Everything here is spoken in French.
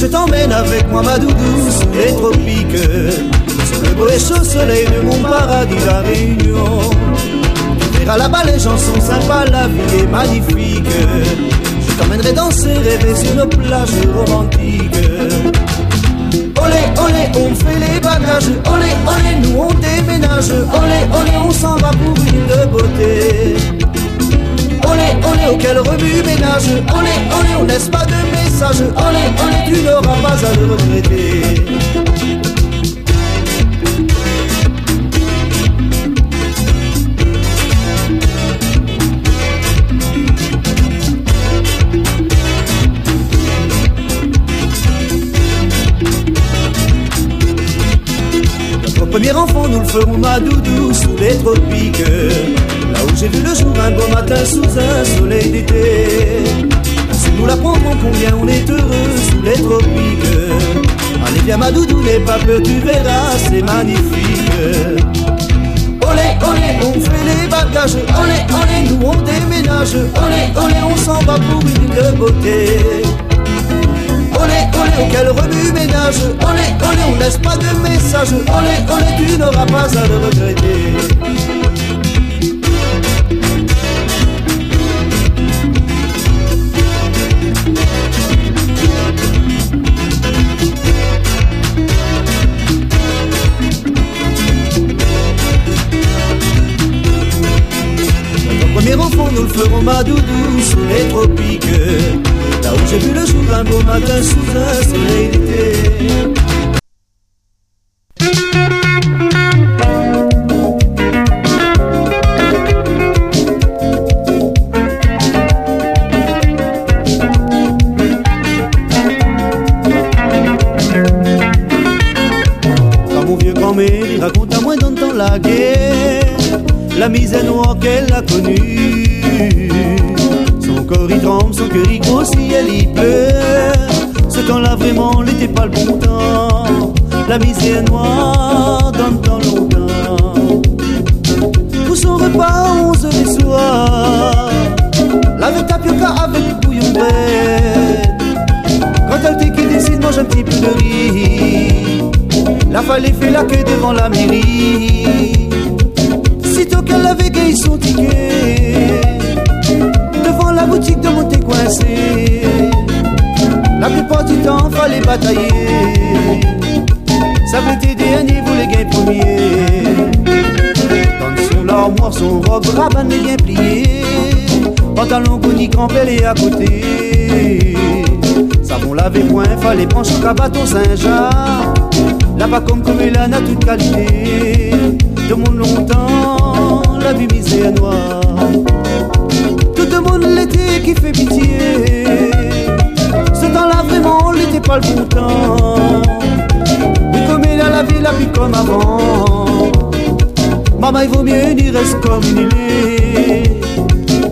Je t'emmène avec moi, ma doudou, sous les tropiques. Sur le beau et chaud soleil de mon paradis, la Réunion. Tu verras là-bas les gens sont sympas, la vie est magnifique. Je t'emmènerai danser, rêver sur nos plages romantiques. Olé, olé, on fait les bagages. Olé, olé, nous on déménage. Olé, olé, on s'en va pour une de beauté. Olé, olé, auquel remue ménage. Olé, olé, on laisse pas de message. Olé, olé, tu n'auras pas à le regretter. Notre premier enfant, nous le ferons ma doudou sous les tropiques. Là où j'ai vu le jour un beau matin sous un soleil d'été. Nous l'apprendrons combien on est heureux sous les tropiques. Allez viens ma doudou, n'aie pas peur, tu verras, c'est magnifique. Olé, olé, on fait les bagages. Olé, olé, nous on déménage. Olé, olé, on s'en va pour une beauté. Olé, olé, auquel remue ménage. Olé, olé, on laisse pas de message. Olé, olé, tu n'auras pas à le regretter. Nous le ferons ma doudou sous les tropiques. Là où j'ai vu le jour un beau matin sous un soleil d'été. La misère noire qu'elle a connue. Son cœur il grossit, elle y pleure. Ce temps-là vraiment n'était pas le bon temps. La misère noire dans le temps longtemps. Pour son repas, onze heures du soir, la tapioca avec bouillon vert. Quand elle t'écrit décide, mange un petit peu de riz. La fallait fait la queue devant la mairie. Sitôt qu'elle avait gagné son ticket, boutique de monter coincé. La plupart du temps, fallait batailler. Ça voulait dernier, voulait gagner premier. Dans sur l'armoire, son robe rabanne bien pliée. Pantalon conique en et à côté. Savon lavé point, fallait prendre son cabaton Saint-Jacques. Là-bas comme comme elle a toute qualité. De monde longtemps, la vie misère noire. Fait pitié. Ce temps-là vraiment, l'était pas le bon temps. Mais comme elle a la vie, la vie comme avant. Maman, il vaut mieux, il reste comme il est.